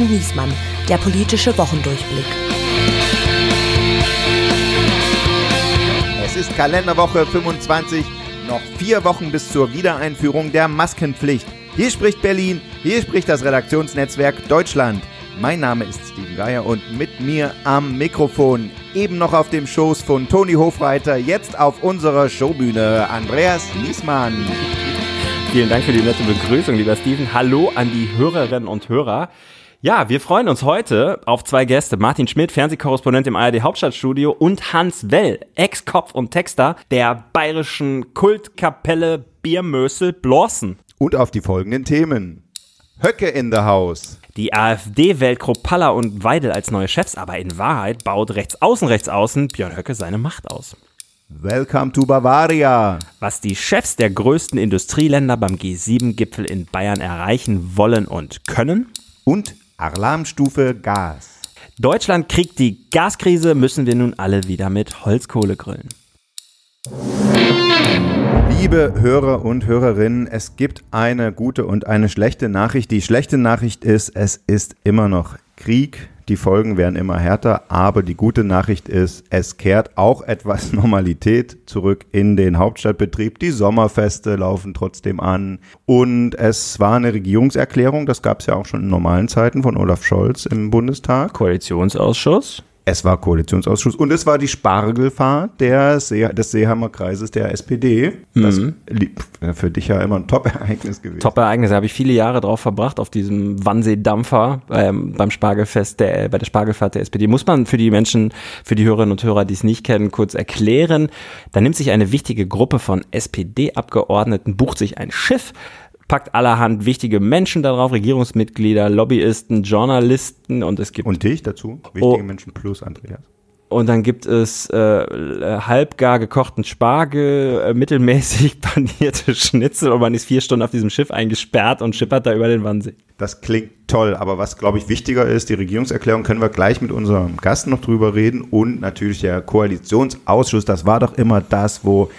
und Niesmann, der politische Wochendurchblick. Es ist Kalenderwoche 25, noch vier Wochen bis zur Wiedereinführung der Maskenpflicht. Hier spricht Berlin, hier spricht das Redaktionsnetzwerk Deutschland. Mein Name ist Steven Geier und mit mir am Mikrofon, eben noch auf dem Schoß von Toni Hofreiter, jetzt auf unserer Showbühne, Andreas Niesmann. Vielen Dank für die nette Begrüßung, lieber Steven. Hallo an die Hörerinnen und Hörer. Ja, wir freuen uns heute auf zwei Gäste. Martin Schmidt, Fernsehkorrespondent im ARD Hauptstadtstudio und Hans Well, Ex-Kopf und Texter der bayerischen Kultkapelle Biermösel Blorsen. Und auf die folgenden Themen. Höcke in the House. Die AfD wählt Kropalla und Weidel als neue Chefs, aber in Wahrheit baut rechts außen, rechts außen Björn Höcke seine Macht aus. Welcome to Bavaria. Was die Chefs der größten Industrieländer beim G7-Gipfel in Bayern erreichen wollen und können. Und Alarmstufe Gas. Deutschland kriegt die Gaskrise, müssen wir nun alle wieder mit Holzkohle grillen. Liebe Hörer und Hörerinnen, es gibt eine gute und eine schlechte Nachricht. Die schlechte Nachricht ist, es ist immer noch Krieg die Folgen werden immer härter, aber die gute Nachricht ist, es kehrt auch etwas Normalität zurück in den Hauptstadtbetrieb. Die Sommerfeste laufen trotzdem an und es war eine Regierungserklärung, das gab es ja auch schon in normalen Zeiten von Olaf Scholz im Bundestag. Koalitionsausschuss. Es war Koalitionsausschuss und es war die Spargelfahrt der See, des Seeheimer Kreises der SPD. Das mhm. für dich ja immer ein Top-Ereignis gewesen. Top-Ereignis, da habe ich viele Jahre drauf verbracht, auf diesem Wannsee-Dampfer ähm, beim Spargelfest, der, bei der Spargelfahrt der SPD. Muss man für die Menschen, für die Hörerinnen und Hörer, die es nicht kennen, kurz erklären. Da nimmt sich eine wichtige Gruppe von SPD-Abgeordneten, bucht sich ein Schiff, packt allerhand wichtige Menschen darauf, Regierungsmitglieder, Lobbyisten, Journalisten und es gibt. Und dich dazu? Wichtige oh, Menschen plus Andreas. Und dann gibt es äh, halbgar gekochten Spargel, äh, mittelmäßig panierte Schnitzel und man ist vier Stunden auf diesem Schiff eingesperrt und schippert da über den Wannsee. Das klingt toll, aber was glaube ich wichtiger ist, die Regierungserklärung können wir gleich mit unserem Gast noch drüber reden und natürlich der Koalitionsausschuss, das war doch immer das, wo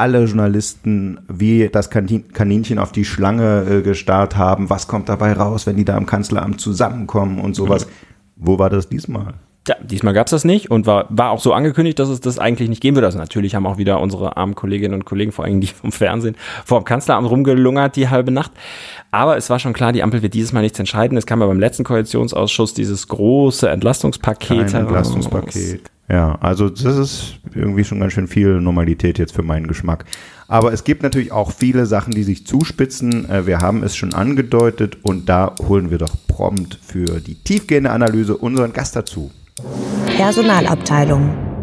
alle Journalisten wie das Kaninchen auf die Schlange äh, gestarrt haben. Was kommt dabei raus, wenn die da im Kanzleramt zusammenkommen und sowas? Mhm. Wo war das diesmal? Ja, diesmal gab es das nicht und war, war auch so angekündigt, dass es das eigentlich nicht geben würde. Also natürlich haben auch wieder unsere armen Kolleginnen und Kollegen, vor allem die vom Fernsehen, vor dem Kanzleramt rumgelungert die halbe Nacht. Aber es war schon klar, die Ampel wird dieses Mal nichts entscheiden. Es kam ja beim letzten Koalitionsausschuss dieses große Entlastungspaket Kein Entlastungspaket. Ja, also das ist irgendwie schon ganz schön viel Normalität jetzt für meinen Geschmack. Aber es gibt natürlich auch viele Sachen, die sich zuspitzen. Äh, wir haben es schon angedeutet und da holen wir doch prompt für die tiefgehende Analyse unseren Gast dazu. Personalabteilung.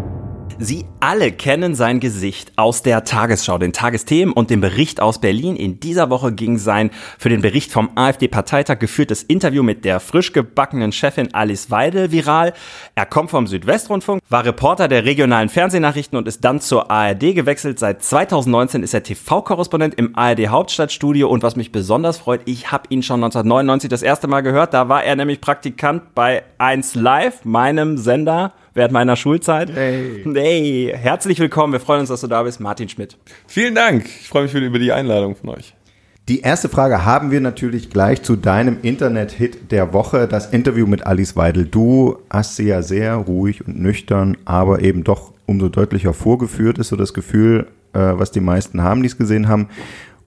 Sie alle kennen sein Gesicht aus der Tagesschau, den Tagesthemen und dem Bericht aus Berlin. In dieser Woche ging sein für den Bericht vom AfD-Parteitag geführtes Interview mit der frisch gebackenen Chefin Alice Weidel viral. Er kommt vom Südwestrundfunk, war Reporter der regionalen Fernsehnachrichten und ist dann zur ARD gewechselt. Seit 2019 ist er TV-Korrespondent im ARD Hauptstadtstudio und was mich besonders freut, ich habe ihn schon 1999 das erste Mal gehört. Da war er nämlich Praktikant bei 1 Live, meinem Sender während meiner Schulzeit. Hey. hey, herzlich willkommen. Wir freuen uns, dass du da bist, Martin Schmidt. Vielen Dank. Ich freue mich über die Einladung von euch. Die erste Frage haben wir natürlich gleich zu deinem Internet-Hit der Woche, das Interview mit Alice Weidel. Du hast sie ja sehr ruhig und nüchtern, aber eben doch umso deutlicher vorgeführt, ist so das Gefühl, äh, was die meisten haben, die es gesehen haben.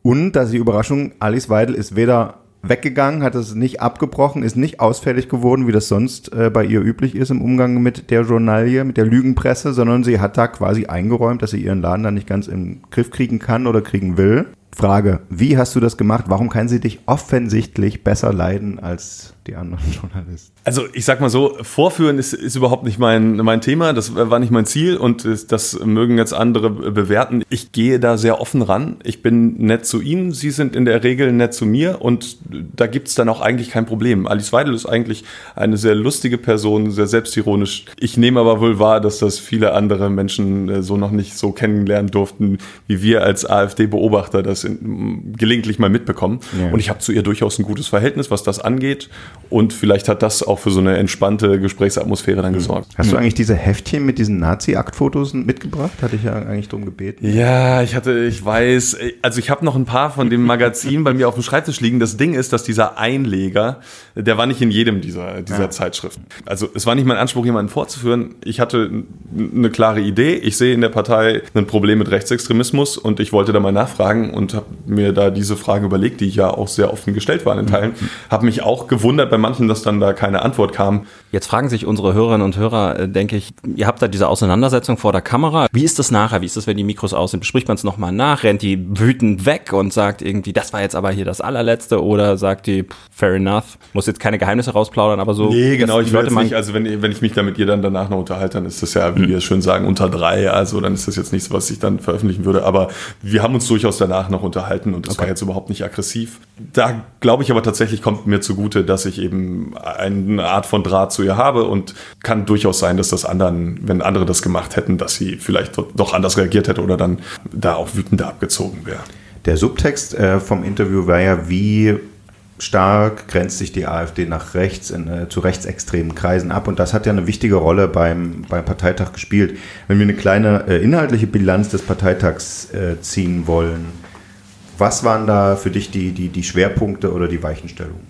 Und, dass die Überraschung, Alice Weidel ist weder weggegangen, hat es nicht abgebrochen, ist nicht ausfällig geworden, wie das sonst äh, bei ihr üblich ist im Umgang mit der Journalie, mit der Lügenpresse, sondern sie hat da quasi eingeräumt, dass sie ihren Laden da nicht ganz im Griff kriegen kann oder kriegen will. Frage, wie hast du das gemacht? Warum kann sie dich offensichtlich besser leiden als die anderen Journalisten? Also ich sag mal so, Vorführen ist, ist überhaupt nicht mein, mein Thema, das war nicht mein Ziel und das mögen jetzt andere bewerten. Ich gehe da sehr offen ran. Ich bin nett zu Ihnen, Sie sind in der Regel nett zu mir und da gibt's dann auch eigentlich kein Problem. Alice Weidel ist eigentlich eine sehr lustige Person, sehr selbstironisch. Ich nehme aber wohl wahr, dass das viele andere Menschen äh, so noch nicht so kennenlernen durften, wie wir als AfD-Beobachter das in, gelegentlich mal mitbekommen. Ja. Und ich habe zu ihr durchaus ein gutes Verhältnis, was das angeht. Und vielleicht hat das auch für so eine entspannte Gesprächsatmosphäre dann gesorgt. Hast du eigentlich diese Heftchen mit diesen Nazi-Aktfotos mitgebracht? Hatte ich ja eigentlich drum gebeten. Ja, ich hatte, ich weiß, also ich habe noch ein paar von dem Magazin bei mir auf dem Schreibtisch liegen. Das Ding ist, dass dieser Einleger, der war nicht in jedem dieser, dieser ja. Zeitschriften. Also es war nicht mein Anspruch, jemanden vorzuführen. Ich hatte eine klare Idee. Ich sehe in der Partei ein Problem mit Rechtsextremismus und ich wollte da mal nachfragen und habe mir da diese Frage überlegt, die ich ja auch sehr offen gestellt war in Teilen. Mhm. Habe mich auch gewundert bei manchen, dass dann da keine Antwort kam. Jetzt fragen sich unsere Hörerinnen und Hörer, äh, denke ich, ihr habt da diese Auseinandersetzung vor der Kamera. Wie ist das nachher? Wie ist das, wenn die Mikros aus sind? Bespricht man es nochmal nach? Rennt die wütend weg und sagt irgendwie, das war jetzt aber hier das allerletzte? Oder sagt die, fair enough, muss jetzt keine Geheimnisse rausplaudern, aber so. Nee, genau, ich wollte nicht, also wenn, wenn ich mich da mit ihr dann danach noch unterhalte, dann ist das ja, wie mhm. wir schön sagen, unter drei. Also dann ist das jetzt nichts, was ich dann veröffentlichen würde. Aber wir haben uns durchaus danach noch unterhalten und das okay. war jetzt überhaupt nicht aggressiv. Da glaube ich aber tatsächlich kommt mir zugute, dass ich eben eine Art von Draht zu ihr habe und kann durchaus sein, dass das anderen, wenn andere das gemacht hätten, dass sie vielleicht doch anders reagiert hätte oder dann da auch wütender abgezogen wäre. Der Subtext äh, vom Interview war ja, wie stark grenzt sich die AfD nach rechts in, äh, zu rechtsextremen Kreisen ab und das hat ja eine wichtige Rolle beim, beim Parteitag gespielt. Wenn wir eine kleine äh, inhaltliche Bilanz des Parteitags ziehen wollen, was waren da für dich die, die, die Schwerpunkte oder die Weichenstellungen?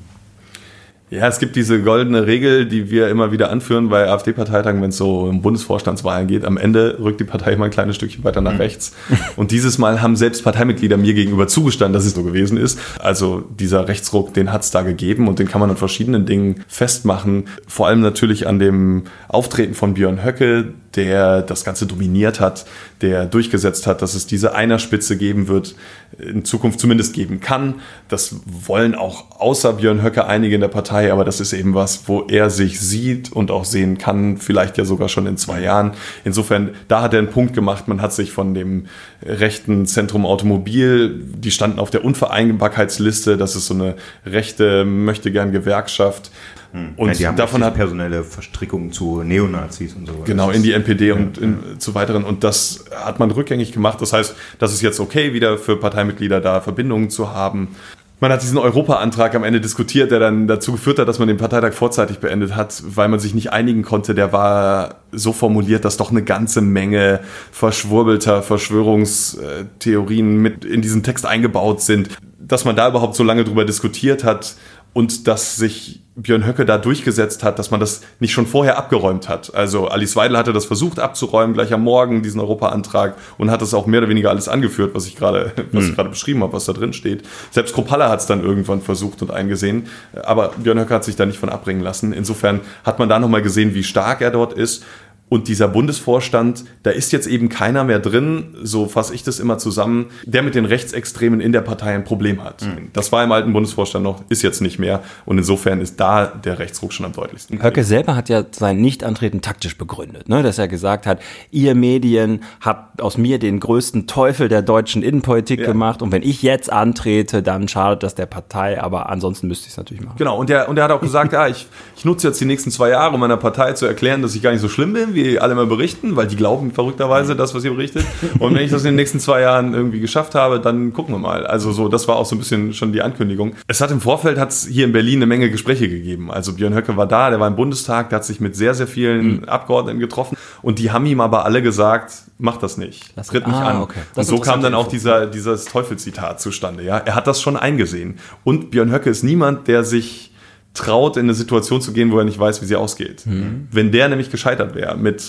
Ja, es gibt diese goldene Regel, die wir immer wieder anführen bei AfD-Parteitagen, wenn es so um Bundesvorstandswahlen geht. Am Ende rückt die Partei immer ein kleines Stückchen weiter nach mhm. rechts. Und dieses Mal haben selbst Parteimitglieder mir gegenüber zugestanden, dass es so gewesen ist. Also dieser Rechtsruck, den hat es da gegeben und den kann man an verschiedenen Dingen festmachen. Vor allem natürlich an dem Auftreten von Björn Höcke, der das Ganze dominiert hat, der durchgesetzt hat, dass es diese Einerspitze geben wird, in Zukunft zumindest geben kann. Das wollen auch außer Björn Höcke einige in der Partei, aber das ist eben was, wo er sich sieht und auch sehen kann, vielleicht ja sogar schon in zwei Jahren. Insofern, da hat er einen Punkt gemacht. Man hat sich von dem rechten Zentrum Automobil, die standen auf der Unvereinbarkeitsliste, das ist so eine rechte, möchte gern Gewerkschaft, hm. Und ja, die haben davon hat personelle Verstrickungen zu Neonazis und so. Genau, in die NPD und in, zu weiteren. Und das hat man rückgängig gemacht. Das heißt, das ist jetzt okay, wieder für Parteimitglieder da Verbindungen zu haben. Man hat diesen Europa-Antrag am Ende diskutiert, der dann dazu geführt hat, dass man den Parteitag vorzeitig beendet hat, weil man sich nicht einigen konnte. Der war so formuliert, dass doch eine ganze Menge verschwurbelter Verschwörungstheorien mit in diesen Text eingebaut sind. Dass man da überhaupt so lange drüber diskutiert hat, und dass sich Björn Höcke da durchgesetzt hat, dass man das nicht schon vorher abgeräumt hat. Also Alice Weidel hatte das versucht abzuräumen, gleich am Morgen, diesen Europa-Antrag und hat das auch mehr oder weniger alles angeführt, was ich gerade, was hm. ich gerade beschrieben habe, was da drin steht. Selbst Kropalla hat es dann irgendwann versucht und eingesehen, aber Björn Höcke hat sich da nicht von abbringen lassen. Insofern hat man da nochmal gesehen, wie stark er dort ist und dieser Bundesvorstand, da ist jetzt eben keiner mehr drin, so fasse ich das immer zusammen, der mit den Rechtsextremen in der Partei ein Problem hat. Mhm. Das war im alten Bundesvorstand noch, ist jetzt nicht mehr. Und insofern ist da der Rechtsruck schon am deutlichsten. Höcke selber hat ja sein Nichtantreten taktisch begründet, ne? dass er gesagt hat, ihr Medien habt aus mir den größten Teufel der deutschen Innenpolitik ja. gemacht. Und wenn ich jetzt antrete, dann schadet das der Partei. Aber ansonsten müsste ich es natürlich machen. Genau. Und er und der hat auch gesagt, ja, ich, ich nutze jetzt die nächsten zwei Jahre, um meiner Partei zu erklären, dass ich gar nicht so schlimm bin, wie alle mal berichten, weil die glauben verrückterweise das, was ihr berichtet. Und wenn ich das in den nächsten zwei Jahren irgendwie geschafft habe, dann gucken wir mal. Also so, das war auch so ein bisschen schon die Ankündigung. Es hat im Vorfeld hat es hier in Berlin eine Menge Gespräche gegeben. Also Björn Höcke war da, der war im Bundestag, der hat sich mit sehr, sehr vielen mhm. Abgeordneten getroffen und die haben ihm aber alle gesagt, mach das nicht, das tritt nicht ah, an. Okay. Und so kam dann auch dieser, dieses Teufelszitat zustande. Ja, er hat das schon eingesehen. Und Björn Höcke ist niemand, der sich traut, in eine Situation zu gehen, wo er nicht weiß, wie sie ausgeht. Mhm. Wenn der nämlich gescheitert wäre mit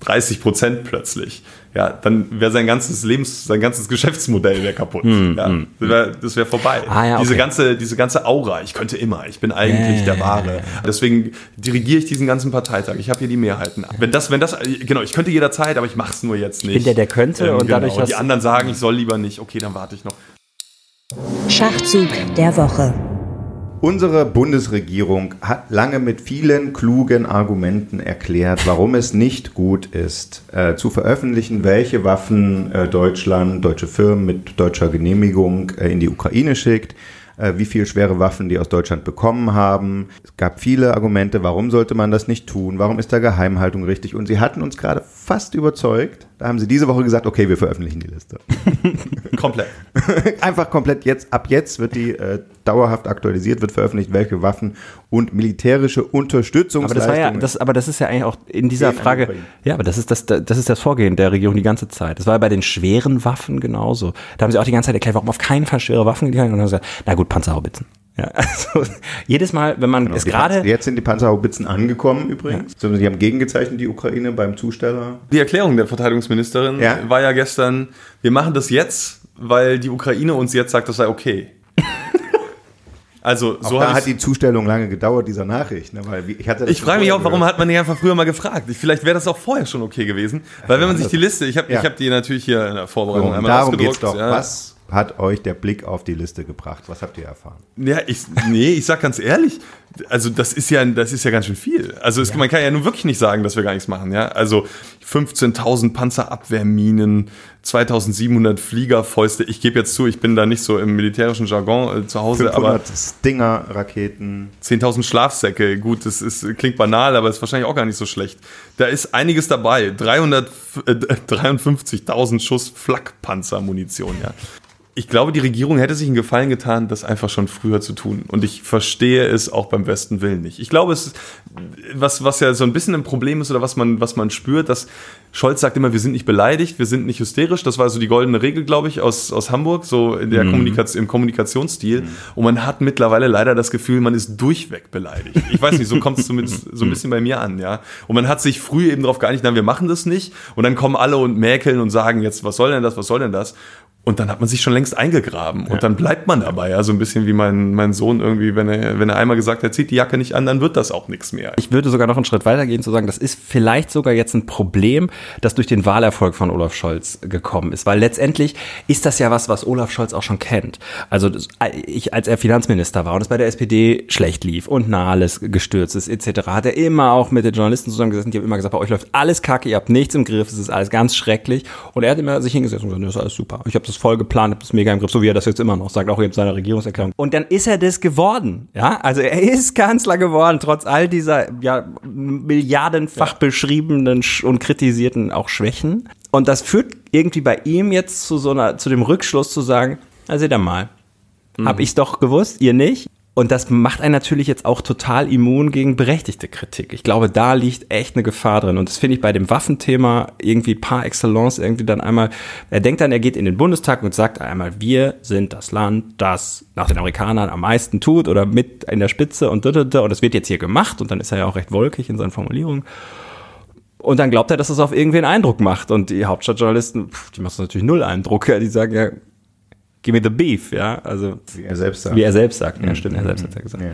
30 Prozent plötzlich, ja, dann wäre sein ganzes Lebens, sein ganzes Geschäftsmodell wäre kaputt. Mhm. Ja, hm. das wäre wär vorbei. Ah, ja, okay. Diese ganze, diese ganze Aura, ich könnte immer, ich bin eigentlich yeah. der Wahre. Deswegen dirigiere ich diesen ganzen Parteitag. Ich habe hier die Mehrheiten. Wenn das, wenn das, genau, ich könnte jederzeit, aber ich mache es nur jetzt nicht. Ich bin der, der könnte ähm, und genau. dadurch. Und die anderen sagen, ich soll lieber nicht. Okay, dann warte ich noch. Schachzug der Woche. Unsere Bundesregierung hat lange mit vielen klugen Argumenten erklärt, warum es nicht gut ist, äh, zu veröffentlichen, welche Waffen äh, Deutschland, deutsche Firmen mit deutscher Genehmigung äh, in die Ukraine schickt, äh, wie viel schwere Waffen die aus Deutschland bekommen haben. Es gab viele Argumente, warum sollte man das nicht tun, warum ist da Geheimhaltung richtig. Und sie hatten uns gerade fast überzeugt, Da haben sie diese Woche gesagt, okay, wir veröffentlichen die Liste. Komplett. Einfach komplett jetzt, ab jetzt wird die äh, dauerhaft aktualisiert, wird veröffentlicht, welche Waffen und militärische Aber das war ja, das, aber das ist ja eigentlich auch in dieser Frage, ja, aber das ist das, das ist das Vorgehen der Regierung die ganze Zeit. Das war ja bei den schweren Waffen genauso. Da haben sie auch die ganze Zeit erklärt, warum auf keinen Fall schwere Waffen geliefert und dann haben sie gesagt, na gut, Panzerhaubitzen. Ja, also jedes Mal, wenn man es Die gerade, Jetzt sind die Panzerhaubitzen angekommen übrigens. So, Die haben gegengezeichnet, die Ukraine beim Zusteller. Die Erklärung der Verteidigungsministerin Ja. war ja gestern, wir machen das jetzt, weil die Ukraine uns jetzt sagt, das sei okay. Also Auch so da hat die Zustellung lange gedauert, dieser Nachricht. Ne? Weil ich hatte Ich frage mich auch, warum hat man nicht einfach früher mal gefragt? Ich, vielleicht wäre das auch vorher schon okay gewesen. Weil wenn man sich die Liste, ich habe Ja. ich hab die natürlich hier in der Vorbereitung gehört. einmal Darum geht's ausgedruckt. doch. ja. Was hat euch der Blick auf die Liste gebracht? Was habt ihr erfahren? Ja, ich, nee, ich sag ganz ehrlich, also das ist ja, das ist ja ganz schön viel. Also es, man kann ja nun wirklich nicht sagen, dass wir gar nichts machen, ja. Also 15.000 Panzerabwehrminen, 2.700 Fliegerfäuste. Ich gebe jetzt zu, ich bin da nicht so im militärischen Jargon äh, zu Hause, aber 500 Stinger-Raketen. 10.000 Schlafsäcke, gut, das ist, klingt banal, aber ist wahrscheinlich auch gar nicht so schlecht. Da ist einiges dabei. 300, äh, 53.000 Schuss Flakpanzermunition, ja. Ich glaube, die Regierung hätte sich einen Gefallen getan, das einfach schon früher zu tun. Und ich verstehe es auch beim besten Willen nicht. Ich glaube, es ist, was, was ja so ein bisschen ein Problem ist oder was man, was man spürt, dass Scholz sagt immer, wir sind nicht beleidigt, wir sind nicht hysterisch. Das war so die goldene Regel, glaube ich, aus, aus Hamburg, so in der Kommunikation, im Kommunikationsstil. Und man hat mittlerweile leider das Gefühl, man ist durchweg beleidigt. Ich weiß nicht, so kommt es zumindest so ein bisschen bei mir an, ja. Und man hat sich früh eben darauf geeinigt, nein, wir machen das nicht. Und dann kommen alle und mäkeln und sagen jetzt, was soll denn das, was soll denn das? Und dann hat man sich schon längst eingegraben. Und dann bleibt man dabei. Ja, so ein bisschen wie mein, mein Sohn irgendwie, wenn er, wenn er einmal gesagt hat, zieht die Jacke nicht an, dann wird das auch nichts mehr. ich würde sogar noch einen Schritt weiter gehen zu sagen, das ist vielleicht sogar jetzt ein Problem, das durch den Wahlerfolg von Olaf Scholz gekommen ist, weil letztendlich ist das ja was, was Olaf Scholz auch schon kennt. Also ich, als er Finanzminister war und es bei der SPD schlecht lief und Nahles gestürzt ist etc., hat er immer auch mit den Journalisten zusammengesessen, die haben immer gesagt, bei euch läuft alles kacke, ihr habt nichts im Griff, es ist alles ganz schrecklich und er hat immer sich hingesetzt und gesagt, das ist alles super, ich habe das voll geplant, habe das mega im Griff, so wie er das jetzt immer noch sagt, auch in seiner Regierungserklärung. Und dann ist er das geworden, ja, also er ist Kanzler geworden, trotz all dieser ja, milliardenfach beschriebenen sch- und kritisierten auch Schwächen. Und das führt irgendwie bei ihm jetzt zu so einer, zu dem Rückschluss zu sagen, na seht ihr mal, hab ich's doch gewusst, ihr nicht. Und das macht einen natürlich jetzt auch total immun gegen berechtigte Kritik. Ich glaube, da liegt echt eine Gefahr drin. Und das finde ich bei dem Waffenthema irgendwie par excellence irgendwie dann einmal, er denkt dann, er geht in den Bundestag und sagt einmal, wir sind das Land, das nach den Amerikanern am meisten tut oder mit in der Spitze und und das wird jetzt hier gemacht und dann ist er ja auch recht wolkig in seinen Formulierungen. Und dann glaubt er, dass es auf irgendwen Eindruck macht. Und die Hauptstadtjournalisten, die machen natürlich null Eindruck. Die sagen ja, give me the beef, ja. Also, Wie er selbst sagt. wie er selbst sagt. Ja, stimmt, er selbst hat ja gesagt. Ja.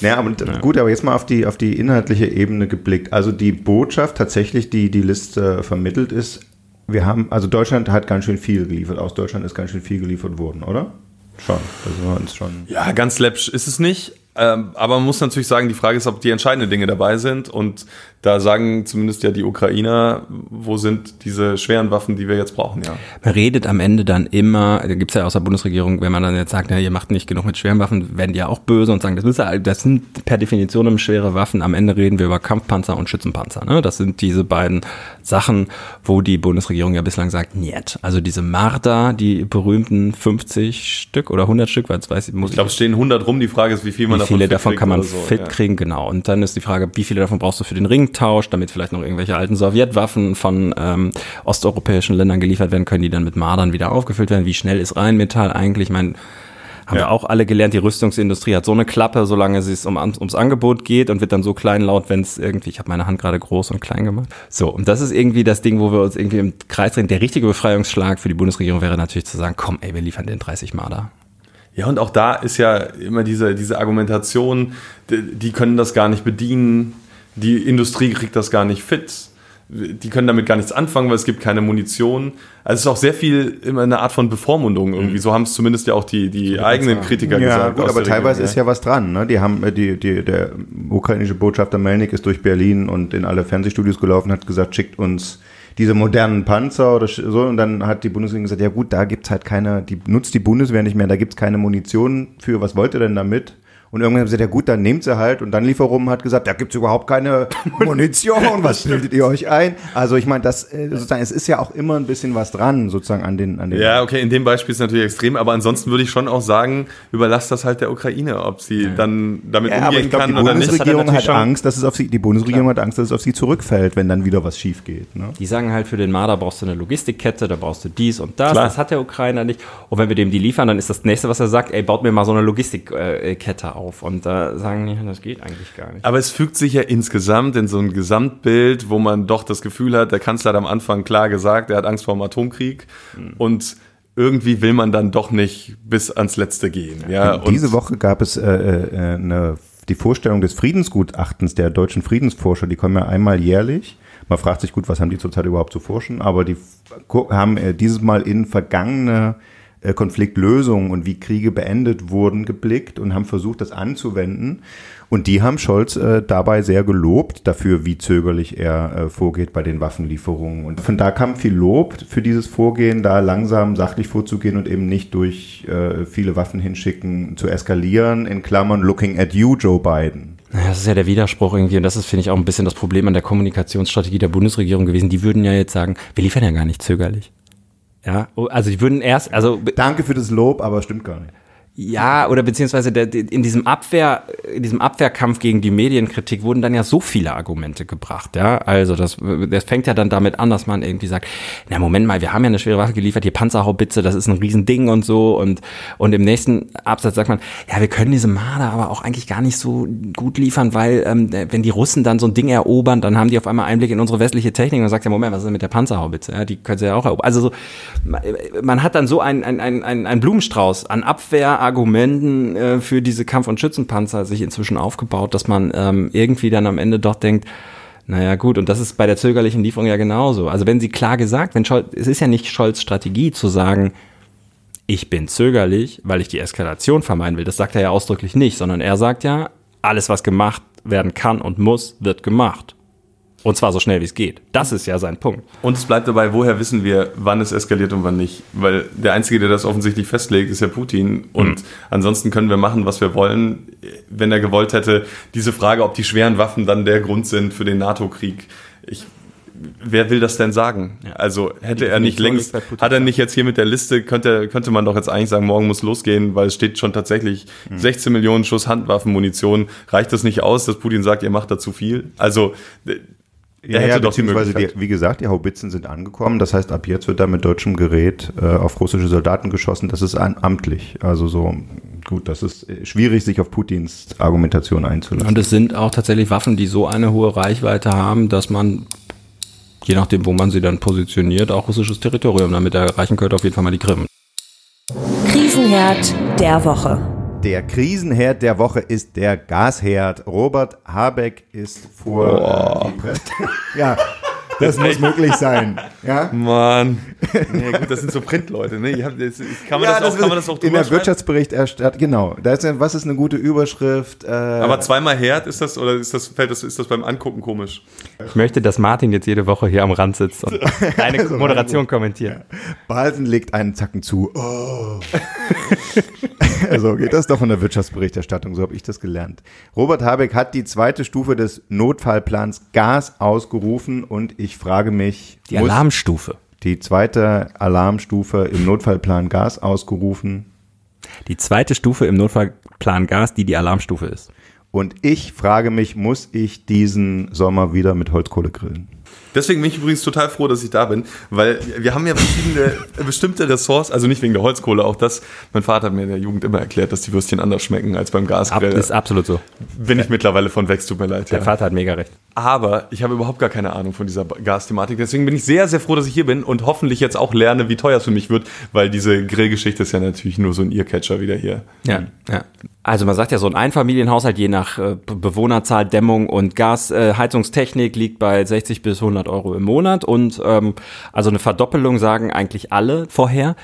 Naja, aber gut, aber jetzt mal auf die, auf die inhaltliche Ebene geblickt. Also die Botschaft tatsächlich, die die Liste vermittelt ist, wir haben, also Deutschland hat ganz schön viel geliefert. Aus Deutschland ist ganz schön viel geliefert worden, oder? Schon. Da sind wir uns schon. Ja, ganz läppsch ist es nicht. Ähm, aber man muss natürlich sagen, die Frage ist, ob die entscheidenden Dinge dabei sind. Und da sagen zumindest ja die Ukrainer, wo sind diese schweren Waffen, die wir jetzt brauchen, ja. Man redet am Ende dann immer, da gibt's ja aus der Bundesregierung, wenn man dann jetzt sagt, na, ihr macht nicht genug mit schweren Waffen, werden die ja auch böse und sagen, das, ist, ja- das sind per Definition schwere Waffen. Am Ende reden wir über Kampfpanzer und Schützenpanzer. Ne? Das sind diese beiden Sachen, wo die Bundesregierung ja bislang sagt, niet. Also diese Marder, die berühmten 50 Stück oder 100 Stück, weil es weiß ich, muss Ich glaube, es stehen 100 rum. Die Frage ist, wie viel man wie viele fit davon kann man so, fit ja. kriegen, genau. Und dann ist die Frage, wie viele davon brauchst du für den Ringtausch, damit vielleicht noch irgendwelche alten Sowjetwaffen von ähm, osteuropäischen Ländern geliefert werden können, die dann mit Mardern wieder aufgefüllt werden. Wie schnell ist Rheinmetall eigentlich? Ich meine, haben Ja. wir auch alle gelernt, die Rüstungsindustrie hat so eine Klappe, solange es um, ums Angebot geht und wird dann so kleinlaut, wenn es irgendwie, ich habe meine Hand gerade groß und klein gemacht. So, und das ist irgendwie das Ding, wo wir uns irgendwie im Kreis drehen. Der richtige Befreiungsschlag für die Bundesregierung wäre natürlich zu sagen, komm, ey, wir liefern den 30 Marder. Ja, und auch da ist ja immer diese, diese Argumentation, die, die können das gar nicht bedienen, die Industrie kriegt das gar nicht fit. Die können damit gar nichts anfangen, weil es gibt keine Munition. Also es ist auch sehr viel immer eine Art von Bevormundung irgendwie. So haben es zumindest ja auch die, die eigenen Kritiker Ja, gesagt. gut, aber teilweise Regierung, ist ja was dran. Ne? Die haben, die, die, der ukrainische Botschafter Melnik ist durch Berlin und in alle Fernsehstudios gelaufen, hat gesagt, schickt uns diese modernen Panzer oder so. Und dann hat die Bundesregierung gesagt, ja gut, da gibt's halt keine, die nutzt die Bundeswehr nicht mehr, da gibt's keine Munition für, was wollt ihr denn damit? Und irgendwann haben sie gesagt, ja gut, dann nehmt sie halt. Und dann lief er rum und hat gesagt, da gibt's überhaupt keine Munition. Was bildet ihr euch ein? Also ich meine, das äh, sozusagen, es ist ja auch immer ein bisschen was dran, sozusagen an den, an den. Ja, okay, in dem Beispiel ist natürlich extrem, aber ansonsten würde ich schon auch sagen, überlasst das halt der Ukraine, ob sie dann damit Ja, aber umgehen ich glaube, kann die oder nicht. Bundesregierung hat, schon- Angst, dass es auf sie, die Bundesregierung hat Angst, dass es auf sie zurückfällt, wenn dann wieder was schief geht. Ne? Die sagen halt, für den Marder brauchst du eine Logistikkette, da brauchst du dies und das. Klar. Das hat der Ukrainer nicht. Und wenn wir dem die liefern, dann ist das nächste, was er sagt, ey, baut mir mal so eine Logistikkette auf. Und da sagen die, das geht eigentlich gar nicht. Aber es fügt sich ja insgesamt in so ein Gesamtbild, wo man doch das Gefühl hat, der Kanzler hat am Anfang klar gesagt, er hat Angst vor dem Atomkrieg und irgendwie will man dann doch nicht bis ans Letzte gehen. Ja, und Diese Woche gab es äh, äh, eine, die Vorstellung des Friedensgutachtens der deutschen Friedensforscher. Die kommen ja einmal jährlich. Man fragt sich gut, was haben die zurzeit überhaupt zu forschen? Aber die haben äh, dieses Mal in vergangene äh, Konfliktlösungen und wie Kriege beendet wurden geblickt und haben versucht, das anzuwenden. Und die haben Scholz äh, dabei sehr gelobt dafür, wie zögerlich er äh, vorgeht bei den Waffenlieferungen. Und von da kam viel Lob für dieses Vorgehen, da langsam sachlich vorzugehen und eben nicht durch äh, viele Waffen hinschicken zu eskalieren. In Klammern, looking at you, Joe Biden. Das ist ja der Widerspruch irgendwie und das ist, finde ich, auch ein bisschen das Problem an der Kommunikationsstrategie der Bundesregierung gewesen. Die würden ja jetzt sagen, wir liefern ja gar nicht zögerlich. Ja, also die würden erst, also Danke für das Lob, aber stimmt gar nicht. Ja, oder beziehungsweise der, in diesem Abwehr, in diesem Abwehrkampf gegen die Medienkritik wurden dann ja so viele Argumente gebracht, ja. Also das, das fängt ja dann damit an, dass man irgendwie sagt, na Moment mal, wir haben ja eine schwere Waffe geliefert, hier Panzerhaubitze, das ist ein Riesending und so und und im nächsten Absatz sagt man, ja, wir können diese Marder aber auch eigentlich gar nicht so gut liefern, weil ähm, wenn die Russen dann so ein Ding erobern, dann haben die auf einmal Einblick in unsere westliche Technik und sagt ja, Moment, was ist denn mit der Panzerhaubitze? Ja, die können sie ja auch erobern. Also so, man- hat dann so ein, ein, ein, ein, Blumenstrauß an Abwehrargumenten äh, für diese Kampf- und Schützenpanzer sich inzwischen aufgebaut, dass man ähm, irgendwie dann am Ende doch denkt, naja gut, und das ist bei der zögerlichen Lieferung ja genauso. Also wenn sie klar gesagt, wenn Scholz, es ist ja nicht Scholz Strategie zu sagen, ich bin zögerlich, weil ich die Eskalation vermeiden will. Das sagt er ja ausdrücklich nicht, sondern er sagt ja, alles, was gemacht werden kann und muss, wird gemacht. Und zwar so schnell wie es geht. Das ist ja sein Punkt. Und es bleibt dabei, woher wissen wir, wann es eskaliert und wann nicht? Weil der Einzige, der das offensichtlich festlegt, ist ja Putin. Und ansonsten können wir machen, was wir wollen. Wenn er gewollt hätte, diese Frage, ob die schweren Waffen dann der Grund sind für den NATO-Krieg. Ich, wer will das denn sagen? Also hätte er nicht längst, hat er nicht jetzt hier mit der Liste, könnte, könnte man doch jetzt eigentlich sagen, morgen muss losgehen, weil es steht schon tatsächlich 16 Millionen Schuss Handwaffenmunition. Reicht das nicht aus, dass Putin sagt, ihr macht da zu viel? Also, hätte doch die beziehungsweise. Die, wie gesagt, die Haubitzen sind angekommen. Das heißt, ab jetzt wird da mit deutschem Gerät äh, auf russische Soldaten geschossen. Das ist an, amtlich. Also so, gut, das ist äh, schwierig, sich auf Putins Argumentation einzulassen. Und es sind auch tatsächlich Waffen, die so eine hohe Reichweite haben, dass man, je nachdem, wo man sie dann positioniert, auch russisches Territorium damit erreichen könnte, auf jeden Fall mal die Krim. Krisenherd der Woche. Der Krisenherd der Woche ist der Gasherd. Robert Habeck ist vor äh, die Presse. ja, das muss möglich sein. Ja? Mann. Nee, gut, das sind so Printleute, ne? Ihr habt, das, kann, man das auch, kann man das auch in der? Wirtschaftsberichterstattung, genau. Da ist ja, was ist eine gute Überschrift? Äh, Aber zweimal Herd, ist das, oder ist das, fällt das, ist das beim Angucken komisch? Ich möchte, dass Martin jetzt jede Woche hier am Rand sitzt und deine Moderation kommentiert. Balsen legt einen Zacken zu. Oh. so geht das doch von der Wirtschaftsberichterstattung, so habe ich das gelernt. Robert Habeck hat die zweite Stufe des Notfallplans Gas ausgerufen und ich frage mich, Die Alarmstufe. die zweite Alarmstufe im Notfallplan Gas ausgerufen? Die zweite Stufe im Notfallplan Gas, die die Alarmstufe ist. Und ich frage mich, muss ich diesen Sommer wieder mit Holzkohle grillen? Deswegen bin ich übrigens total froh, dass ich da bin, weil wir haben ja verschiedene, bestimmte Ressorts, also nicht wegen der Holzkohle, auch das, mein Vater hat mir in der Jugend immer erklärt, dass die Würstchen anders schmecken als beim Ab, Gasgrill. ist absolut so. bin ich mittlerweile von weg, tut mir leid. Der ja. Vater hat mega recht. Aber ich habe überhaupt gar keine Ahnung von dieser Gasthematik. Deswegen bin ich sehr, sehr froh, dass ich hier bin und hoffentlich jetzt auch lerne, wie teuer es für mich wird, weil diese Grillgeschichte ist ja natürlich nur so ein Earcatcher wieder hier. Ja, ja. Also man sagt ja, so ein Einfamilienhaushalt je nach äh, Be- Bewohnerzahl, Dämmung und Gasheizungstechnik äh, Heizungstechnik liegt bei 60 bis 100 Euro im Monat und ähm, also eine Verdoppelung sagen eigentlich alle vorher.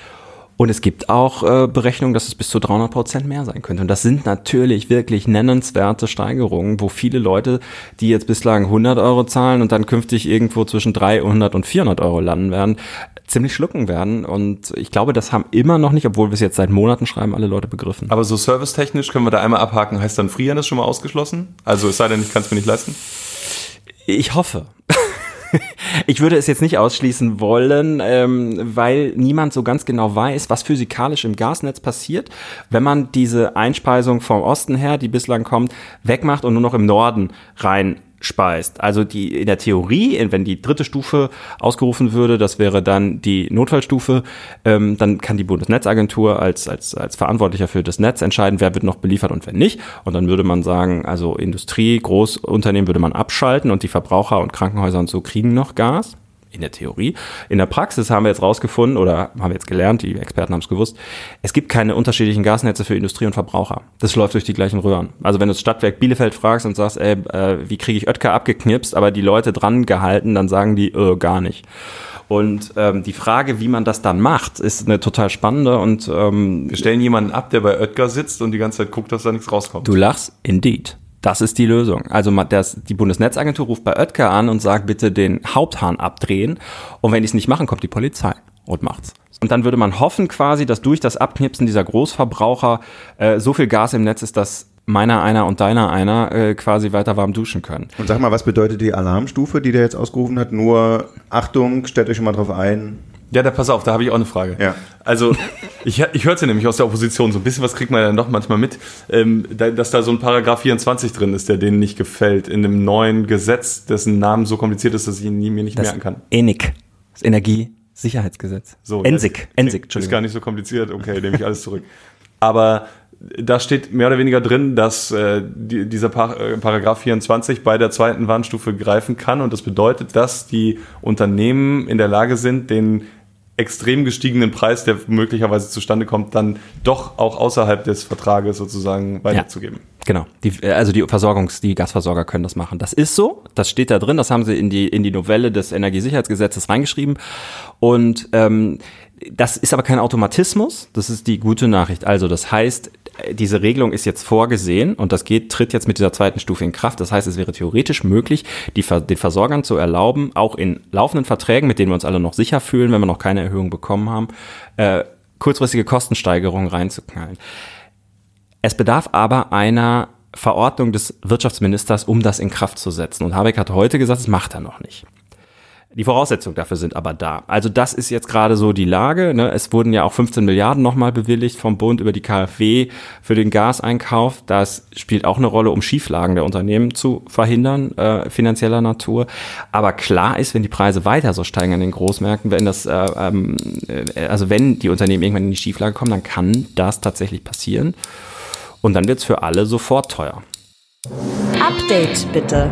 Und es gibt auch äh, Berechnungen, dass es bis zu 300 Prozent mehr sein könnte. Und das sind natürlich wirklich nennenswerte Steigerungen, wo viele Leute, die jetzt bislang 100 Euro zahlen und dann künftig irgendwo zwischen 300 und 400 Euro landen werden, ziemlich schlucken werden. Und ich glaube, das haben immer noch nicht, obwohl wir es jetzt seit Monaten schreiben, alle Leute begriffen. Aber so servicetechnisch können wir da einmal abhaken. Heißt dann Frieren ist schon mal ausgeschlossen? Also es sei denn, ich kann es mir nicht leisten? Ich hoffe. ich würde es jetzt nicht ausschließen wollen, ähm, weil niemand so ganz genau weiß, was physikalisch im Gasnetz passiert, wenn man diese Einspeisung vom Osten her, die bislang kommt, wegmacht und nur noch im Norden rein speist. Also die in der Theorie, wenn die dritte Stufe ausgerufen würde, das wäre dann die Notfallstufe, ähm, dann kann die Bundesnetzagentur als, als, als Verantwortlicher für das Netz entscheiden, wer wird noch beliefert und wer nicht. Und dann würde man sagen, also Industrie, Großunternehmen würde man abschalten und die Verbraucher und Krankenhäuser und so kriegen noch Gas in der Theorie. In der Praxis haben wir jetzt rausgefunden oder haben wir jetzt gelernt, die Experten haben es gewusst, es gibt keine unterschiedlichen Gasnetze für Industrie und Verbraucher. Das läuft durch die gleichen Röhren. Also wenn du das Stadtwerk Bielefeld fragst und sagst, ey, äh, wie kriege ich Oetker abgeknipst, aber die Leute dran gehalten, dann sagen die, äh, gar nicht. Und ähm, die Frage, wie man das dann macht, ist eine total spannende und ähm, Wir stellen jemanden ab, der bei Oetker sitzt und die ganze Zeit guckt, dass da nichts rauskommt. du lachst, indeed. Das ist die Lösung. Also das, die Bundesnetzagentur ruft bei Oetker an und sagt, bitte den Haupthahn abdrehen. Und wenn die es nicht machen, kommt die Polizei und macht's. Und dann würde man hoffen quasi, dass durch das Abknipsen dieser Großverbraucher äh, so viel Gas im Netz ist, dass meiner einer und deiner einer äh, quasi weiter warm duschen können. Und sag mal, was bedeutet die Alarmstufe, die der jetzt ausgerufen hat? Nur Achtung, stellt euch schon mal drauf ein. Ja, da pass auf, da habe ich auch eine Frage. Ja. Also ich, ich hörte nämlich aus der Opposition, so ein bisschen was kriegt man ja doch manchmal mit, ähm, da, dass da so ein Paragraph 24 drin ist, der denen nicht gefällt, in dem neuen Gesetz, dessen Namen so kompliziert ist, dass ich ihn nie, mir nicht merken kann. ENIC, das Energiesicherheitsgesetz. So, ENSIG, ja, ENSIG, Ist gar nicht so kompliziert, okay, nehme ich alles zurück. Aber da steht mehr oder weniger drin, dass äh, die, dieser Par äh, Paragraph 24 bei der zweiten Warnstufe greifen kann und das bedeutet, dass die Unternehmen in der Lage sind, den extrem gestiegenen Preis, der möglicherweise zustande kommt, dann doch auch außerhalb des Vertrages sozusagen weiterzugeben. Genau. Die, äh, also die Versorgungs-, die Gasversorger können das machen. Das ist so. Das steht da drin. Das haben sie in die, in die Novelle des Energiesicherheitsgesetzes reingeschrieben. Und ähm, das ist aber kein Automatismus. Das ist die gute Nachricht. Also das heißt, diese Regelung ist jetzt vorgesehen und das geht, tritt jetzt mit dieser zweiten Stufe in Kraft. Das heißt, es wäre theoretisch möglich, die, den Versorgern zu erlauben, auch in laufenden Verträgen, mit denen wir uns alle noch sicher fühlen, wenn wir noch keine Erhöhung bekommen haben, äh, kurzfristige Kostensteigerungen reinzuknallen. Es bedarf aber einer Verordnung des Wirtschaftsministers, um das in Kraft zu setzen. Und Habeck hat heute gesagt, das macht er noch nicht. Die Voraussetzungen dafür sind aber da. Also das ist jetzt gerade so die Lage. Ne? Es wurden ja auch 15 Milliarden nochmal bewilligt vom Bund über die KfW für den Gaseinkauf. Das spielt auch eine Rolle, um Schieflagen der Unternehmen zu verhindern, äh, finanzieller Natur. Aber klar ist, wenn die Preise weiter so steigen an den Großmärkten, wenn das, äh, ähm, äh, also wenn die Unternehmen irgendwann in die Schieflage kommen, dann kann das tatsächlich passieren. Und dann wird's für alle sofort teuer. Update bitte.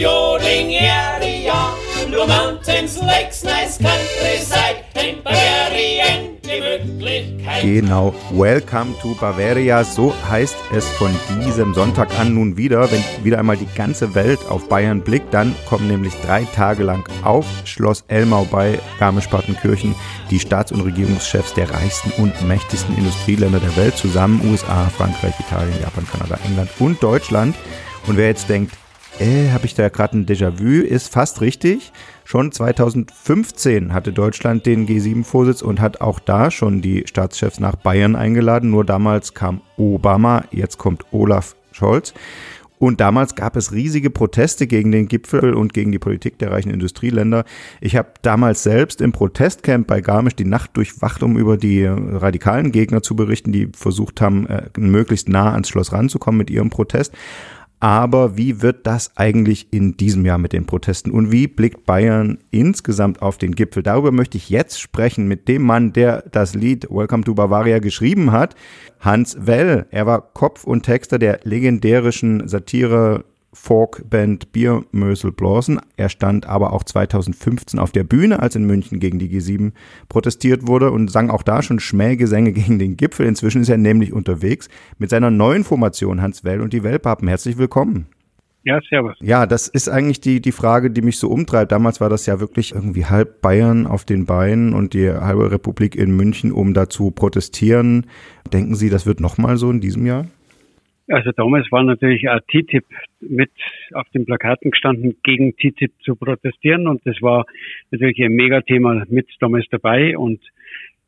Yodeling area. Blue mountains, lakes, nice countryside. In Bavarian Gemütlichkeit. Genau. Welcome to Bavaria. So heißt es von diesem Sonntag an nun wieder. Wenn wieder einmal die ganze Welt auf Bayern blickt, dann kommen nämlich drei Tage lang auf Schloss Elmau bei Garmisch-Partenkirchen die Staats- und Regierungschefs der reichsten und mächtigsten Industrieländer der Welt zusammen. USA, Frankreich, Italien, Japan, Kanada, England und Deutschland. Und wer jetzt denkt, äh, habe ich da gerade ein Déjà-vu, ist fast richtig. Schon 2015 hatte Deutschland den G7-Vorsitz und hat auch da schon die Staatschefs nach Bayern eingeladen. Nur damals kam Obama, jetzt kommt Olaf Scholz. Und damals gab es riesige Proteste gegen den Gipfel und gegen die Politik der reichen Industrieländer. Ich habe damals selbst im Protestcamp bei Garmisch die Nacht durchwacht, um über die radikalen Gegner zu berichten, die versucht haben, äh, möglichst nah ans Schloss ranzukommen mit ihrem Protest. Aber wie wird das eigentlich in diesem Jahr mit den Protesten und wie blickt Bayern insgesamt auf den Gipfel? Darüber möchte ich jetzt sprechen mit dem Mann, der das Lied Welcome to Bavaria geschrieben hat, Hans Well. Er war Kopf und Texter der legendärischen Satire Folkband Biermösel Blorsen. Er stand aber auch 2015 auf der Bühne, als in München gegen die G7 protestiert wurde und sang auch da schon Schmähgesänge gegen den Gipfel. Inzwischen ist er nämlich unterwegs mit seiner neuen Formation Hans Well und die Wellpappen. Herzlich willkommen. Ja, servus. Ja, das ist eigentlich die, die Frage, die mich so umtreibt. Damals war das ja wirklich irgendwie halb Bayern auf den Beinen und die halbe Republik in München, um da zu protestieren. Denken Sie, das wird nochmal so in diesem Jahr? Also damals war natürlich auch TTIP mit auf den Plakaten gestanden, gegen TTIP zu protestieren. Und das war natürlich ein Megathema mit damals dabei. Und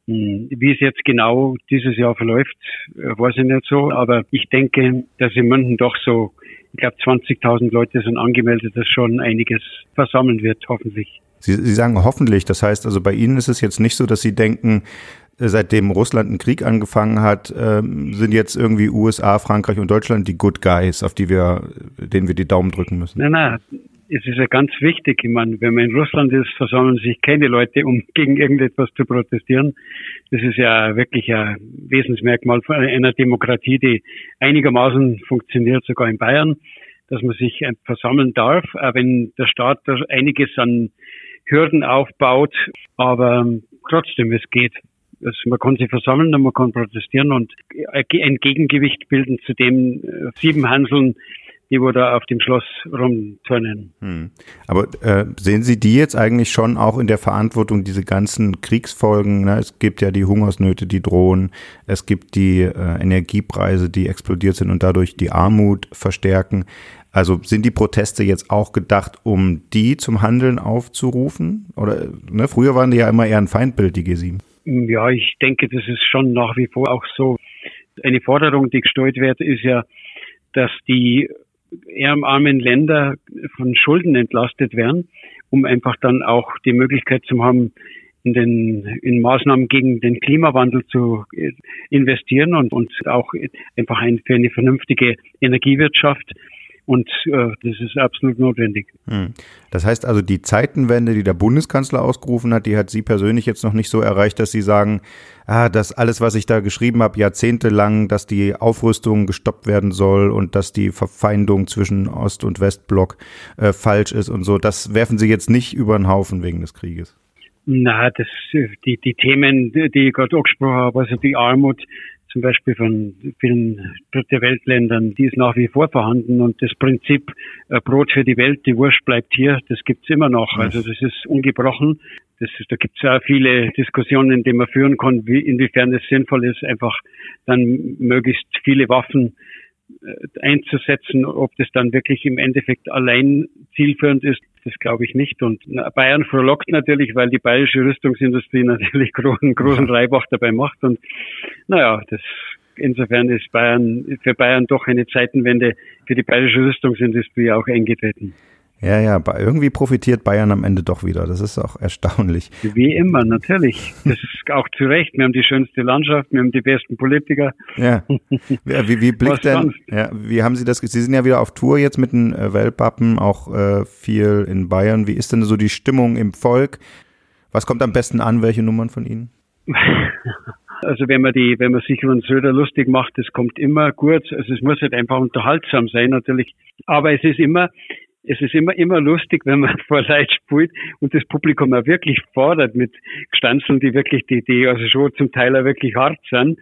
hm, wie es jetzt genau dieses Jahr verläuft, äh, weiß ich nicht so, aber ich denke, dass in München doch so ich glaube 20.000 Leute sind angemeldet, dass schon einiges versammeln wird, hoffentlich. Sie, Sie sagen hoffentlich, das heißt also bei Ihnen ist es jetzt nicht so, dass Sie denken, seitdem Russland einen Krieg angefangen hat, ähm, sind jetzt irgendwie USA, Frankreich und Deutschland die Good Guys, auf die wir, denen wir die Daumen drücken müssen. Nein, nein, es ist ja ganz wichtig. Ich meine, wenn man in Russland ist, versammeln sich keine Leute, um gegen irgendetwas zu protestieren. Das ist ja wirklich ein Wesensmerkmal einer Demokratie, die einigermaßen funktioniert, sogar in Bayern, dass man sich versammeln darf, auch wenn der Staat einiges an Hürden aufbaut. Aber trotzdem, es geht. Also man kann sich versammeln und man kann protestieren und ein Gegengewicht bilden zu dem äh, sieben Hanseln, die wo da auf dem Schloss rumturnen. Hm. Aber äh, sehen Sie die jetzt eigentlich schon auch in der Verantwortung, diese ganzen Kriegsfolgen? Ne? Es gibt ja die Hungersnöte, die drohen. Es gibt die äh, Energiepreise, die explodiert sind und dadurch die Armut verstärken. Also sind die Proteste jetzt auch gedacht, um die zum Handeln aufzurufen? Oder ne? früher waren die ja immer eher ein Feindbild, die G7. Ja, ich denke, das ist schon nach wie vor auch so. Eine Forderung, die gestellt wird, ist ja, dass die armen Länder von Schulden entlastet werden, um einfach dann auch die Möglichkeit zu haben, in den in Maßnahmen gegen den Klimawandel zu investieren und, und auch einfach ein, für eine vernünftige Energiewirtschaft und äh, das ist absolut notwendig. Hm. Das heißt also, die Zeitenwende, die der Bundeskanzler ausgerufen hat, die hat Sie persönlich jetzt noch nicht so erreicht, dass Sie sagen, ah, das alles, was ich da geschrieben habe, jahrzehntelang, dass die Aufrüstung gestoppt werden soll und dass die Verfeindung zwischen Ost- und Westblock äh, falsch ist und so, das werfen Sie jetzt nicht über den Haufen wegen des Krieges. Na, das, die, die Themen, die ich gerade angesprochen habe, also die Armut, zum Beispiel von vielen Dritte Weltländern, die ist nach wie vor vorhanden und das Prinzip äh, Brot für die Welt, die Wurst bleibt hier, das gibt's immer noch. Also das ist ungebrochen. Das ist, da gibt's auch viele Diskussionen, die man führen kann, wie, inwiefern es sinnvoll ist, einfach dann möglichst viele Waffen äh, einzusetzen. Ob das dann wirklich im Endeffekt allein zielführend ist, das glaube ich nicht. Und Bayern frohlockt natürlich, weil die bayerische Rüstungsindustrie natürlich großen, großen Reibach dabei macht. Und naja, das insofern ist Bayern für Bayern doch eine Zeitenwende für die bayerische Rüstungsindustrie auch eingetreten. Ja, ja, irgendwie profitiert Bayern am Ende doch wieder. Das ist auch erstaunlich. Wie immer, natürlich. Das ist auch zu Recht. Wir haben die schönste Landschaft, wir haben die besten Politiker. Ja. Wie, wie blickt denn, ja, wie haben Sie das, Sie sind ja wieder auf Tour jetzt mit den äh, Weltpappen, auch äh, viel in Bayern. Wie ist denn so die Stimmung im Volk? Was kommt am besten an? Welche Nummern von Ihnen? Also wenn man die, wenn man sich über den Söder lustig macht, das kommt immer gut. Also es muss halt einfach unterhaltsam sein natürlich. Aber es ist immer, es ist immer, immer lustig, wenn man vor Leid spielt und das Publikum auch wirklich fordert mit Gestanzeln, die wirklich, die, die also schon zum Teil auch wirklich hart sind,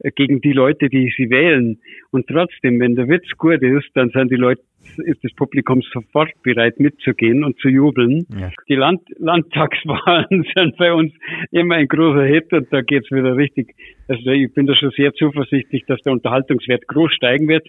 äh, gegen die Leute, die sie wählen. Und trotzdem, wenn der Witz gut ist, dann sind die Leute, ist das Publikum sofort bereit mitzugehen und zu jubeln. Ja. Die Land Landtagswahlen sind bei uns immer ein großer Hit und da geht's wieder richtig. Also ich bin da schon sehr zuversichtlich, dass der Unterhaltungswert groß steigen wird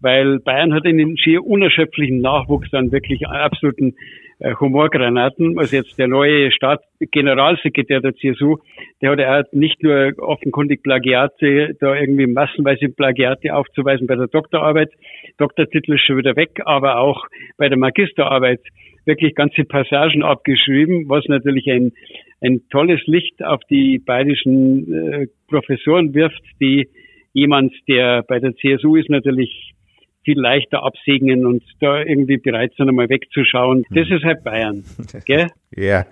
weil Bayern hat einen schier unerschöpflichen Nachwuchs an wirklich absoluten äh, Humorgranaten. Also jetzt der neue Staat Generalsekretär der CSU, der hat ja nicht nur offenkundig Plagiate, da irgendwie massenweise Plagiate aufzuweisen bei der Doktorarbeit. Doktortitel ist schon wieder weg, aber auch bei der Magisterarbeit wirklich ganze Passagen abgeschrieben, was natürlich ein, ein tolles Licht auf die bayerischen äh, Professoren wirft, die jemand, der bei der CSU ist, natürlich viel leichter absegnen und da irgendwie bereit sind, einmal wegzuschauen. Das ist halt Bayern. Gell? Ja.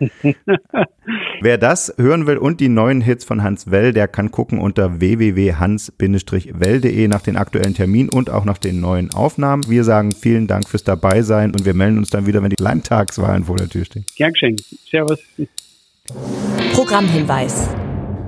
Wer das hören will und die neuen Hits von Hans Well, der kann gucken unter www.hans-well.de nach den aktuellen Terminen und auch nach den neuen Aufnahmen. Wir sagen vielen Dank fürs Dabeisein und wir melden uns dann wieder, wenn die Landtagswahlen vor der Tür stehen. Gern geschehen. Servus. Programmhinweis.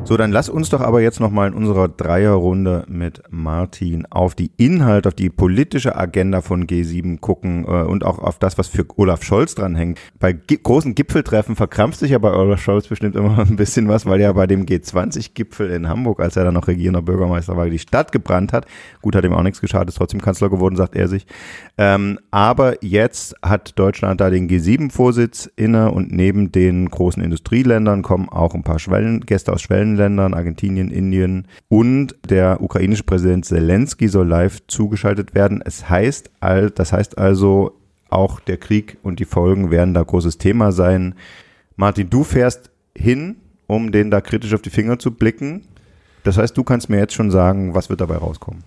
So, dann lass uns doch aber jetzt nochmal in unserer Dreierrunde mit Martin auf die Inhalte, auf die politische Agenda von G7 gucken äh, und auch auf das, was für Olaf Scholz dranhängt. Bei gi großen Gipfeltreffen verkrampft sich ja bei Olaf Scholz bestimmt immer ein bisschen was, weil ja bei dem G20-Gipfel in Hamburg, als er dann noch regierender Bürgermeister war, die Stadt gebrannt hat. Gut, hat ihm auch nichts geschadet, ist trotzdem Kanzler geworden, sagt er sich. Ähm, aber jetzt hat Deutschland da den G7-Vorsitz inne und neben den großen Industrieländern kommen auch ein paar Schwellen, Gäste aus Schwellenländern Argentinien, Indien und der ukrainische Präsident Zelensky soll live zugeschaltet werden. Es heißt, das heißt also, auch der Krieg und die Folgen werden da großes Thema sein. Martin, du fährst hin, um denen da kritisch auf die Finger zu blicken. Das heißt, du kannst mir jetzt schon sagen, was wird dabei rauskommen.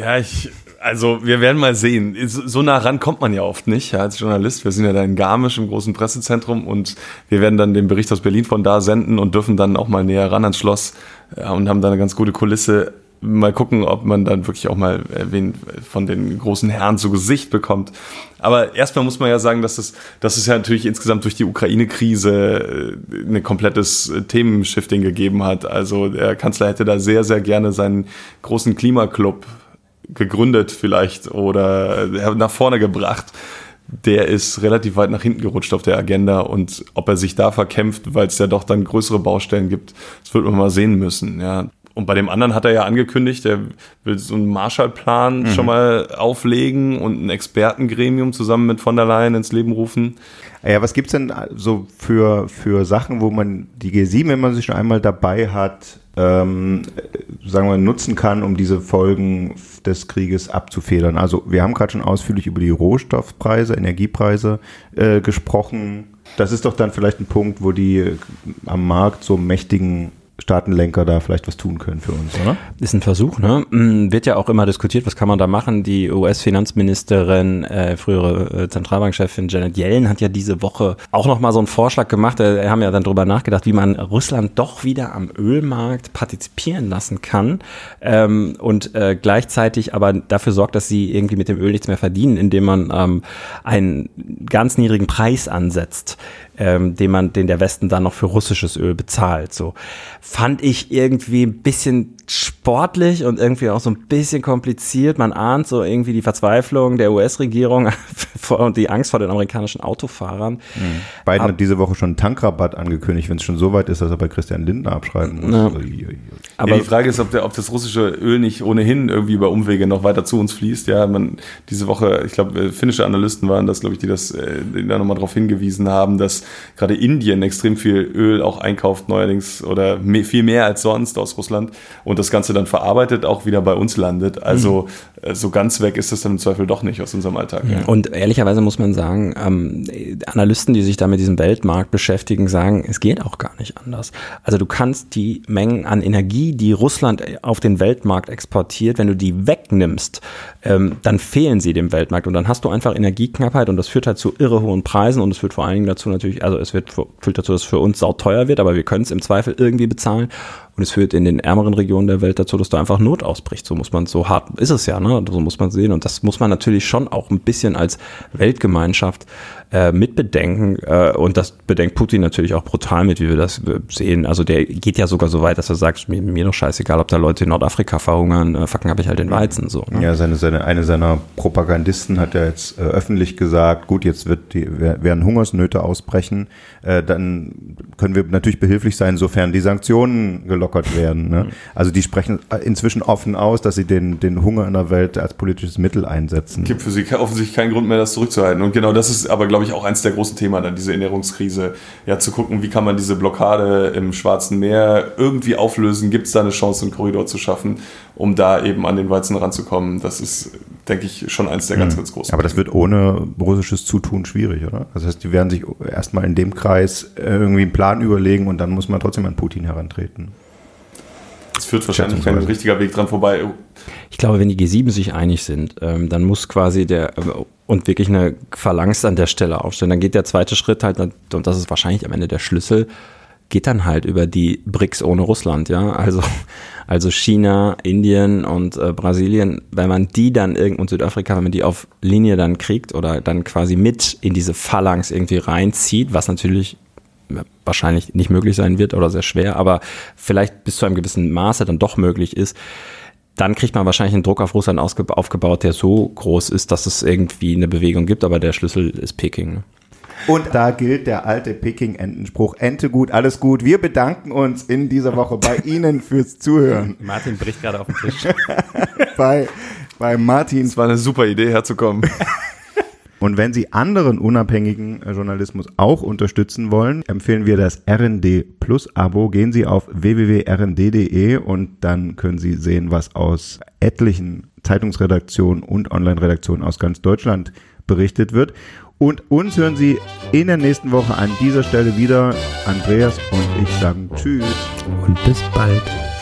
Ja, ich, also wir werden mal sehen. So nah ran kommt man ja oft nicht ja, als Journalist. Wir sind ja da in Garmisch im großen Pressezentrum und wir werden dann den Bericht aus Berlin von da senden und dürfen dann auch mal näher ran ans Schloss und haben da eine ganz gute Kulisse. Mal gucken, ob man dann wirklich auch mal wen von den großen Herren zu Gesicht bekommt. Aber erstmal muss man ja sagen, dass es, dass es ja natürlich insgesamt durch die Ukraine-Krise ein komplettes Themenshifting gegeben hat. Also der Kanzler hätte da sehr, sehr gerne seinen großen Klimaclub gegründet vielleicht oder nach vorne gebracht, der ist relativ weit nach hinten gerutscht auf der Agenda und ob er sich da verkämpft, weil es ja doch dann größere Baustellen gibt, das wird man mal sehen müssen, ja. Und bei dem anderen hat er ja angekündigt, er will so einen Marshallplan mhm. schon mal auflegen und ein Expertengremium zusammen mit von der Leyen ins Leben rufen. Ja, was gibt's denn so für, für Sachen, wo man die G7, wenn man sich schon einmal dabei hat, ähm, sagen wir, nutzen kann, um diese Folgen des Krieges abzufedern. Also wir haben gerade schon ausführlich über die Rohstoffpreise, Energiepreise äh, gesprochen. Das ist doch dann vielleicht ein Punkt, wo die am Markt so mächtigen Staatenlenker da vielleicht was tun können für uns, oder? Ist ein Versuch, ne? Mm, wird ja auch immer diskutiert, was kann man da machen. Die US-Finanzministerin, äh, frühere äh, Zentralbankchefin Janet Yellen hat ja diese Woche auch nochmal so einen Vorschlag gemacht. Äh, haben ja dann drüber nachgedacht, wie man Russland doch wieder am Ölmarkt partizipieren lassen kann ähm, und äh, gleichzeitig aber dafür sorgt, dass sie irgendwie mit dem Öl nichts mehr verdienen, indem man ähm, einen ganz niedrigen Preis ansetzt ähm, den man, den der Westen dann noch für russisches Öl bezahlt. So fand ich irgendwie ein bisschen sportlich und irgendwie auch so ein bisschen kompliziert. Man ahnt so irgendwie die Verzweiflung der US-Regierung und die Angst vor den amerikanischen Autofahrern. Mhm. Biden Ab hat diese Woche schon einen Tankrabatt angekündigt, wenn es schon so weit ist, dass er bei Christian Lindner abschreiben muss. Ja. Aber ja, die Frage ist, ob, der, ob das russische Öl nicht ohnehin irgendwie über Umwege noch weiter zu uns fließt. Ja, man diese Woche, ich glaube, äh, finnische Analysten waren das, glaube ich, die das äh, da nochmal darauf hingewiesen haben, dass gerade Indien extrem viel Öl auch einkauft neuerdings oder mehr, viel mehr als sonst aus Russland und das Ganze dann verarbeitet auch wieder bei uns landet. Also mhm. so ganz weg ist das dann im Zweifel doch nicht aus unserem Alltag. Ja. Und ehrlicherweise muss man sagen, ähm, Analysten, die sich da mit diesem Weltmarkt beschäftigen, sagen, es geht auch gar nicht anders. Also du kannst die Mengen an Energie, die Russland auf den Weltmarkt exportiert, wenn du die wegnimmst, ähm, dann fehlen sie dem Weltmarkt und dann hast du einfach Energieknappheit und das führt halt zu irre hohen Preisen und es führt vor allen Dingen dazu natürlich, also es wird, führt dazu, dass es für uns sauteuer wird, aber wir können es im Zweifel irgendwie bezahlen und es führt in den ärmeren Regionen der Welt dazu, dass da einfach Not ausbricht. So muss man, so hart ist es ja, ne? So muss man sehen. Und das muss man natürlich schon auch ein bisschen als Weltgemeinschaft äh, mitbedenken. Äh, und das bedenkt Putin natürlich auch brutal mit, wie wir das äh, sehen. Also der geht ja sogar so weit, dass er sagt, mir, mir doch scheißegal, ob da Leute in Nordafrika verhungern, äh, fucken habe ich halt den Weizen. So, ne? Ja, seine, seine, eine seiner Propagandisten hat ja jetzt äh, öffentlich gesagt, gut, jetzt wird die, werden Hungersnöte ausbrechen, äh, dann können wir natürlich behilflich sein, sofern die Sanktionen gelockert werden. Ne? Also die sprechen inzwischen offen aus, dass sie den, den Hunger in der Welt als politisches Mittel einsetzen. Es gibt für sie offensichtlich keinen Grund mehr, das zurückzuhalten. Und genau das ist aber, glaube ich, auch eins der großen Themen dann, diese Ernährungskrise. Ja, zu gucken, wie kann man diese Blockade im Schwarzen Meer irgendwie auflösen? Gibt es da eine Chance, einen Korridor zu schaffen, um da eben an den Weizen ranzukommen? Das ist, denke ich, schon eins der ganz, mhm. ganz großen Aber das wird ohne russisches Zutun schwierig, oder? Also das heißt, die werden sich erstmal in dem Kreis irgendwie einen Plan überlegen und dann muss man trotzdem an Putin herantreten. Es führt wahrscheinlich kein richtiger Weg dran vorbei. Ich glaube, wenn die G7 sich einig sind, ähm, dann muss quasi der äh, und wirklich eine Phalanx an der Stelle aufstellen. Dann geht der zweite Schritt halt, und das ist wahrscheinlich am Ende der Schlüssel, geht dann halt über die BRICS ohne Russland, ja. Also, also China, Indien und äh, Brasilien, wenn man die dann irgend und Südafrika, wenn man die auf Linie dann kriegt oder dann quasi mit in diese Phalanx irgendwie reinzieht, was natürlich wahrscheinlich nicht möglich sein wird oder sehr schwer, aber vielleicht bis zu einem gewissen Maße dann doch möglich ist, dann kriegt man wahrscheinlich einen Druck auf Russland aufgebaut, der so groß ist, dass es irgendwie eine Bewegung gibt, aber der Schlüssel ist Peking. Ne? Und da gilt der alte Peking-Entenspruch, Ente gut, alles gut. Wir bedanken uns in dieser Woche bei Ihnen fürs Zuhören. Martin bricht gerade auf den Tisch. bei, bei Martin. Es war eine super Idee, herzukommen. Und wenn Sie anderen unabhängigen äh, Journalismus auch unterstützen wollen, empfehlen wir das RND Plus Abo. Gehen Sie auf www.rnd.de und dann können Sie sehen, was aus etlichen Zeitungsredaktionen und Online-Redaktionen aus ganz Deutschland berichtet wird. Und uns hören Sie in der nächsten Woche an dieser Stelle wieder. Andreas und ich sagen Tschüss. Und bis bald.